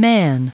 Man.